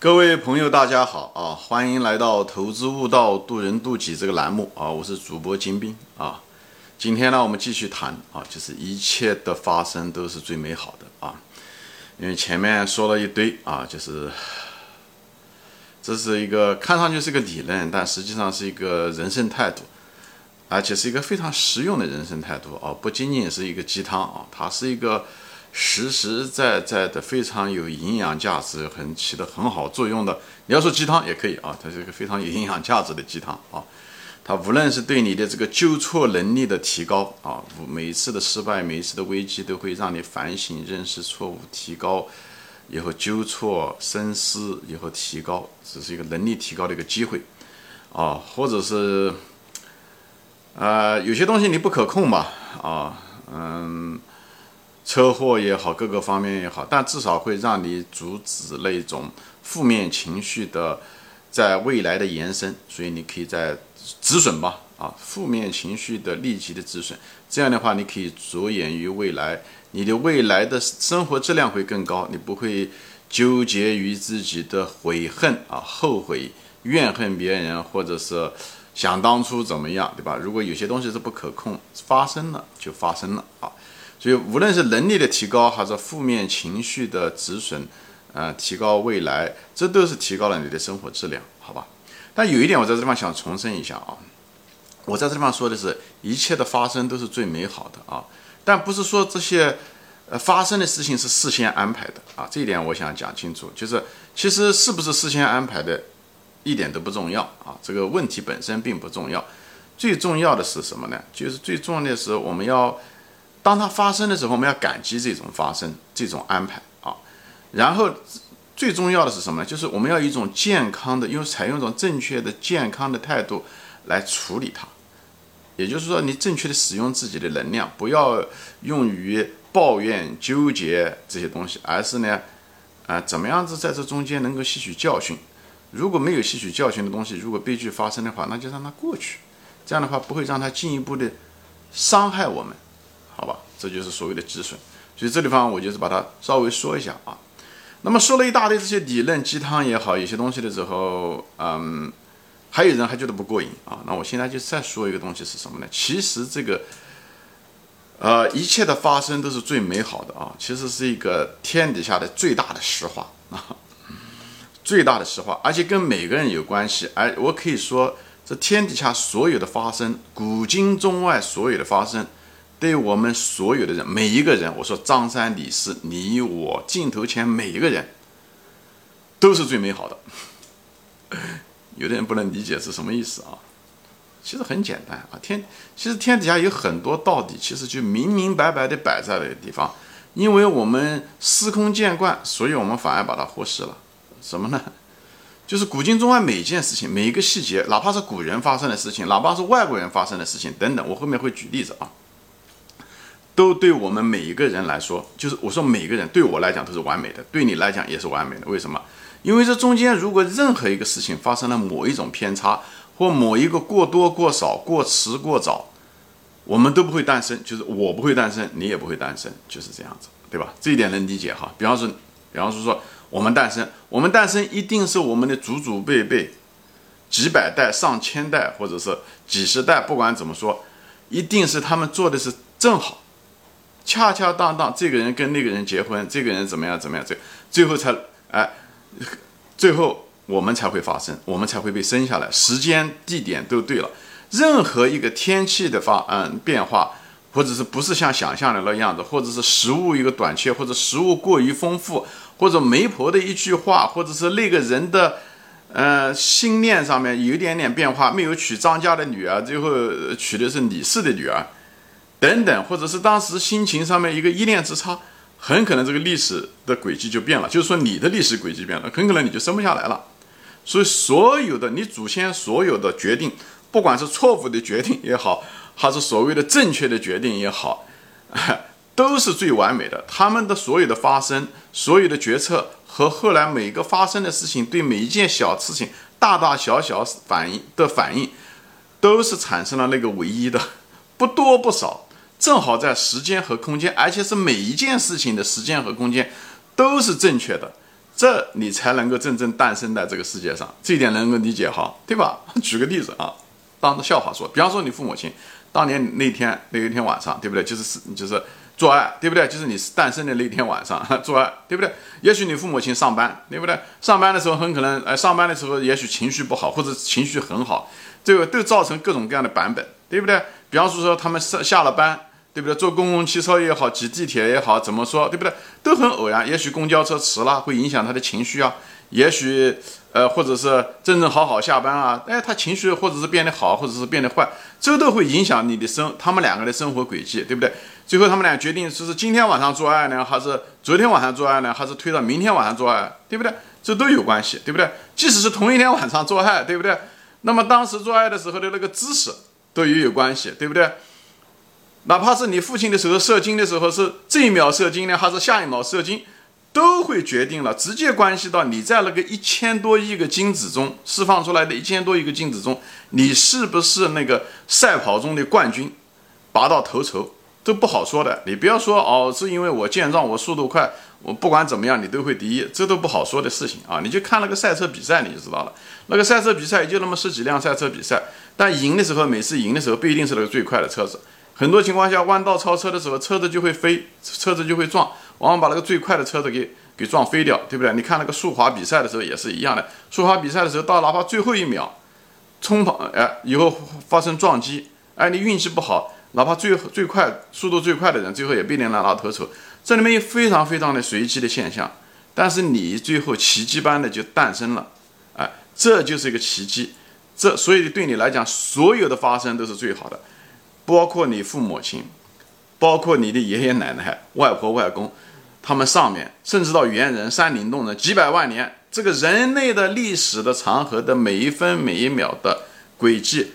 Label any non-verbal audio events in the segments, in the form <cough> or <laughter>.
各位朋友，大家好啊！欢迎来到《投资悟道，渡人渡己》这个栏目啊！我是主播金兵啊。今天呢，我们继续谈啊，就是一切的发生都是最美好的啊。因为前面说了一堆啊，就是这是一个看上去是个理论，但实际上是一个人生态度，而且是一个非常实用的人生态度啊，不仅仅是一个鸡汤啊，它是一个。实实在在的非常有营养价值，很起的很好作用的。你要说鸡汤也可以啊，它是一个非常有营养价值的鸡汤啊。它无论是对你的这个纠错能力的提高啊，每一次的失败，每一次的危机都会让你反省、认识错误、提高，以后纠错、深思，以后提高，只是一个能力提高的一个机会啊。或者是，呃，有些东西你不可控吧啊，嗯。车祸也好，各个方面也好，但至少会让你阻止那种负面情绪的在未来的延伸，所以你可以在止损吧，啊，负面情绪的立即的止损，这样的话你可以着眼于未来，你的未来的生活质量会更高，你不会纠结于自己的悔恨啊、后悔、怨恨别人，或者是想当初怎么样，对吧？如果有些东西是不可控，发生了就发生了啊。所以，无论是能力的提高，还是负面情绪的止损，呃，提高未来，这都是提高了你的生活质量，好吧？但有一点，我在这地方想重申一下啊，我在这地方说的是一切的发生都是最美好的啊，但不是说这些呃发生的事情是事先安排的啊，这一点我想讲清楚，就是其实是不是事先安排的，一点都不重要啊，这个问题本身并不重要，最重要的是什么呢？就是最重要的是我们要。当它发生的时候，我们要感激这种发生、这种安排啊。然后最重要的是什么呢？就是我们要一种健康的，用采用一种正确的、健康的态度来处理它。也就是说，你正确的使用自己的能量，不要用于抱怨、纠结这些东西，而是呢，啊，怎么样子在这中间能够吸取教训？如果没有吸取教训的东西，如果悲剧发生的话，那就让它过去。这样的话，不会让它进一步的伤害我们。好吧，这就是所谓的止损，所以这地方我就是把它稍微说一下啊。那么说了一大堆这些理论鸡汤也好，有些东西的时候，嗯，还有人还觉得不过瘾啊。那我现在就再说一个东西是什么呢？其实这个，呃，一切的发生都是最美好的啊。其实是一个天底下的最大的实话啊，<laughs> 最大的实话，而且跟每个人有关系。而我可以说，这天底下所有的发生，古今中外所有的发生。对我们所有的人，每一个人，我说张三李四，你我镜头前每一个人，都是最美好的。<laughs> 有的人不能理解是什么意思啊？其实很简单啊，天，其实天底下有很多道理，其实就明明白白的摆在那个地方。因为我们司空见惯，所以我们反而把它忽视了。什么呢？就是古今中外每一件事情，每一个细节，哪怕是古人发生的事情，哪怕是外国人发生的事情等等，我后面会举例子啊。都对我们每一个人来说，就是我说每个人对我来讲都是完美的，对你来讲也是完美的。为什么？因为这中间如果任何一个事情发生了某一种偏差，或某一个过多、过少、过迟、过早，我们都不会诞生。就是我不会诞生，你也不会诞生，就是这样子，对吧？这一点能理解哈。比方说，比方说说我们诞生，我们诞生一定是我们的祖祖辈辈几百代、上千代，或者是几十代，不管怎么说，一定是他们做的是正好。恰恰当当，这个人跟那个人结婚，这个人怎么样怎么样，最最后才哎，最后我们才会发生，我们才会被生下来，时间地点都对了。任何一个天气的发嗯变化，或者是不是像想象的那样子，或者是食物一个短缺，或者食物过于丰富，或者媒婆的一句话，或者是那个人的呃心念上面有一点点变化，没有娶张家的女儿，最后娶的是李氏的女儿。等等，或者是当时心情上面一个一念之差，很可能这个历史的轨迹就变了。就是说，你的历史轨迹变了，很可能你就生不下来了。所以，所有的你祖先所有的决定，不管是错误的决定也好，还是所谓的正确的决定也好，<laughs> 都是最完美的。他们的所有的发生，所有的决策和后来每个发生的事情，对每一件小事情、大大小小反应的反应，都是产生了那个唯一的，不多不少。正好在时间和空间，而且是每一件事情的时间和空间都是正确的，这你才能够真正诞生在这个世界上。这一点能够理解哈，对吧？<laughs> 举个例子啊，当着笑话说，比方说你父母亲当年那天那一天晚上，对不对？就是是就是做爱，对不对？就是你诞生的那天晚上 <laughs> 做爱，对不对？也许你父母亲上班，对不对？上班的时候很可能，哎，上班的时候也许情绪不好，或者情绪很好，这个都造成各种各样的版本，对不对？比方说说他们下下了班。对不对？坐公共汽车也好，挤地铁也好，怎么说？对不对？都很偶然。也许公交车迟了，会影响他的情绪啊。也许，呃，或者是正正好好下班啊，哎，他情绪或者是变得好，或者是变得坏，这都会影响你的生，他们两个的生活轨迹，对不对？最后他们俩决定，就是今天晚上做爱呢，还是昨天晚上做爱呢，还是推到明天晚上做爱，对不对？这都有关系，对不对？即使是同一天晚上做爱，对不对？那么当时做爱的时候的那个姿势都也有关系，对不对？哪怕是你父亲的时候射精的时候是这一秒射精呢，还是下一秒射精，都会决定了，直接关系到你在那个一千多亿个精子中释放出来的一千多亿个精子中，你是不是那个赛跑中的冠军，拔到头筹都不好说的。你不要说哦，是因为我健壮，我速度快，我不管怎么样你都会第一，这都不好说的事情啊。你就看那个赛车比赛你就知道了，那个赛车比赛也就那么十几辆赛车比赛，但赢的时候每次赢的时候不一定是那个最快的车子。很多情况下，弯道超车的时候，车子就会飞，车子就会撞，往往把那个最快的车子给给撞飞掉，对不对？你看那个速滑比赛的时候也是一样的，速滑比赛的时候，到哪怕最后一秒冲跑，哎，以后发生撞击，哎，你运气不好，哪怕最最快速度最快的人，最后也不一定拿头筹。这里面有非常非常的随机的现象，但是你最后奇迹般的就诞生了，哎，这就是一个奇迹。这所以对你来讲，所有的发生都是最好的。包括你父母亲，包括你的爷爷奶奶、外婆外公，他们上面，甚至到猿人、山林洞人，几百万年，这个人类的历史的长河的每一分每一秒的轨迹，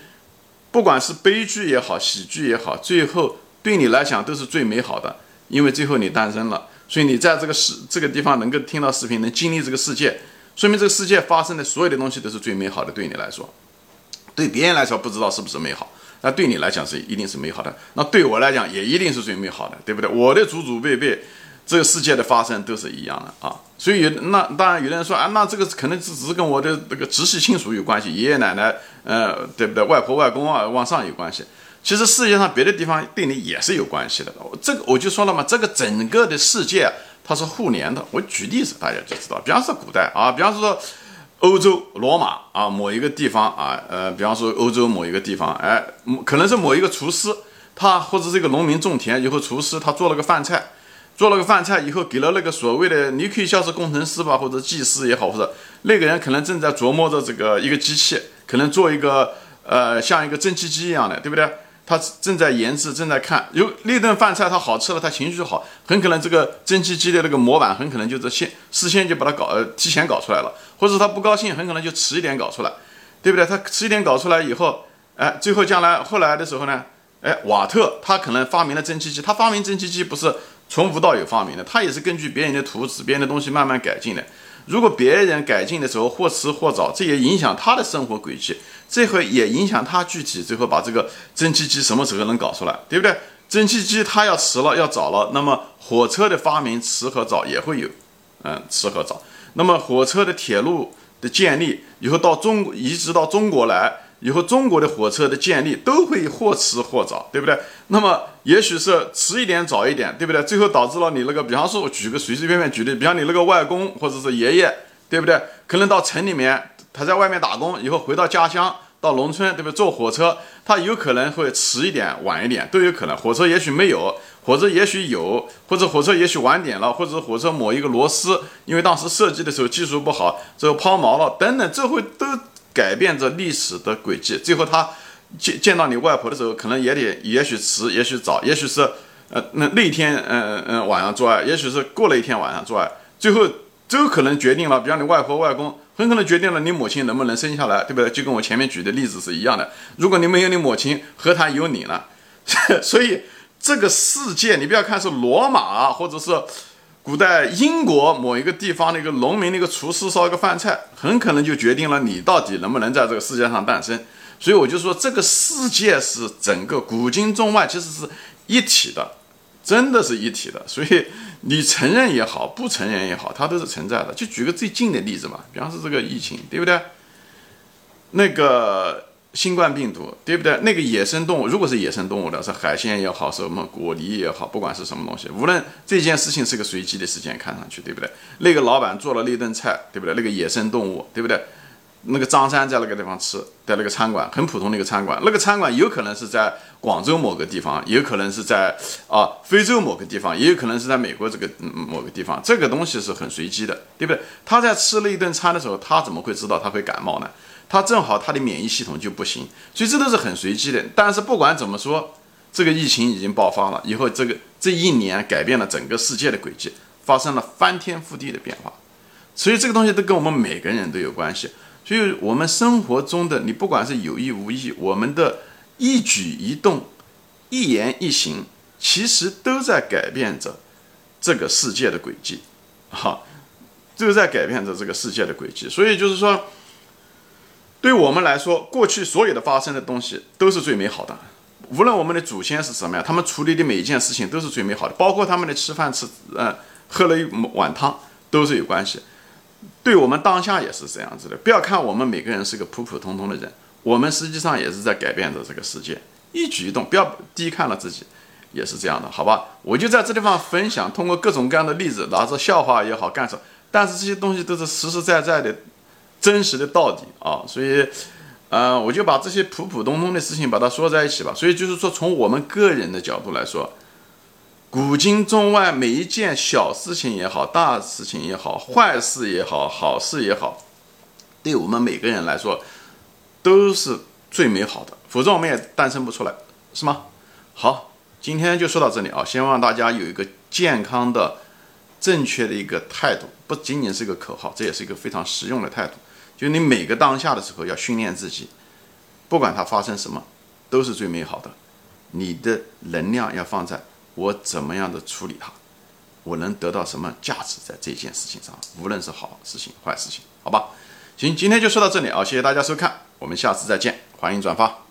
不管是悲剧也好，喜剧也好，最后对你来讲都是最美好的，因为最后你诞生了，所以你在这个世这个地方能够听到视频，能经历这个世界，说明这个世界发生的所有的东西都是最美好的。对你来说，对别人来说不知道是不是美好。那对你来讲是一定是美好的，那对我来讲也一定是最美好的，对不对？我的祖祖辈辈，这个世界的发生都是一样的啊。所以那当然有的人说啊，那这个可能只只是跟我的这个直系亲属有关系，爷爷奶奶，呃，对不对？外婆外公啊，往上有关系。其实世界上别的地方对你也是有关系的。这个我就说了嘛，这个整个的世界它是互联的。我举例子大家就知道，比方说古代啊，比方说。欧洲罗马啊，某一个地方啊，呃，比方说欧洲某一个地方，哎，可能是某一个厨师，他或者这个农民种田以后，厨师他做了个饭菜，做了个饭菜以后，给了那个所谓的你可以像是工程师吧，或者技师也好，或者那个人可能正在琢磨着这个一个机器，可能做一个呃像一个蒸汽机一样的，对不对？他正在研制，正在看，有那顿饭菜他好吃了，他情绪好，很可能这个蒸汽机的那个模板很可能就是先事先就把它搞呃提前搞出来了，或者他不高兴，很可能就迟一点搞出来，对不对？他迟一点搞出来以后，哎，最后将来后来的时候呢，哎，瓦特他可能发明了蒸汽机，他发明蒸汽机不是从无到有发明的，他也是根据别人的图纸、别人的东西慢慢改进的。如果别人改进的时候或迟或早，这也影响他的生活轨迹。这回也影响他具体最后把这个蒸汽机什么时候能搞出来，对不对？蒸汽机他要迟了，要早了，那么火车的发明迟和早也会有，嗯，迟和早。那么火车的铁路的建立以后到中移植到中国来以后，中国的火车的建立都会或迟或早，对不对？那么也许是迟一点早一点，对不对？最后导致了你那个，比方说我举个随随便便举例，比方你那个外公或者是爷爷，对不对？可能到城里面。他在外面打工以后回到家乡，到农村，对不对？坐火车，他有可能会迟一点、晚一点，都有可能。火车也许没有，火车也许有，或者火车也许晚点了，或者火车某一个螺丝，因为当时设计的时候技术不好，最后抛锚了，等等，这会都改变着历史的轨迹。最后他见见到你外婆的时候，可能也得，也许迟，也许早，也许是呃那那天嗯嗯晚上做爱，也许是过了一天晚上做爱，最后都可能决定了，比方你外婆外公。很可能决定了你母亲能不能生下来，对不对？就跟我前面举的例子是一样的。如果你没有你母亲，何谈有你呢？所以这个世界，你不要看是罗马，或者是古代英国某一个地方的一个农民、那个厨师烧一个饭菜，很可能就决定了你到底能不能在这个世界上诞生。所以我就说，这个世界是整个古今中外其实是一体的。真的是一体的。所以你承认也好，不承认也好，它都是存在的。就举个最近的例子嘛，比方说这个疫情，对不对？那个。新冠病毒，对不对？那个野生动物，如果是野生动物的，是海鲜也好，什么果梨也好，不管是什么东西，无论这件事情是个随机的事件，看上去，对不对？那个老板做了那顿菜，对不对？那个野生动物，对不对？那个张三在那个地方吃，在那个餐馆，很普通的一个餐馆，那个餐馆有可能是在广州某个地方，有可能是在啊非洲某个地方，也有可能是在美国这个某个地方，这个东西是很随机的，对不对？他在吃了一顿餐的时候，他怎么会知道他会感冒呢？他正好他的免疫系统就不行，所以这都是很随机的。但是不管怎么说，这个疫情已经爆发了，以后这个这一年改变了整个世界的轨迹，发生了翻天覆地的变化。所以这个东西都跟我们每个人都有关系。所以我们生活中的你不管是有意无意，我们的一举一动、一言一行，其实都在改变着这个世界的轨迹，哈，都在改变着这个世界的轨迹。所以就是说。对我们来说，过去所有的发生的东西都是最美好的。无论我们的祖先是什么样，他们处理的每一件事情都是最美好的，包括他们的吃饭吃，呃，喝了一碗汤都是有关系。对我们当下也是这样子的。不要看我们每个人是个普普通通的人，我们实际上也是在改变着这个世界，一举一动不要低看了自己，也是这样的，好吧？我就在这地方分享，通过各种各样的例子，拿着笑话也好干什么，但是这些东西都是实实在在的。真实的道理啊，所以，呃，我就把这些普普通通的事情把它说在一起吧。所以就是说，从我们个人的角度来说，古今中外每一件小事情也好，大事情也好，坏事也好，好事也好，对我们每个人来说都是最美好的，否则我们也诞生不出来，是吗？好，今天就说到这里啊，希望大家有一个健康的、正确的一个态度，不仅仅是一个口号，这也是一个非常实用的态度。就你每个当下的时候要训练自己，不管它发生什么，都是最美好的。你的能量要放在我怎么样的处理它，我能得到什么价值在这件事情上，无论是好事情、坏事情，好吧？行，今天就说到这里啊，谢谢大家收看，我们下次再见，欢迎转发。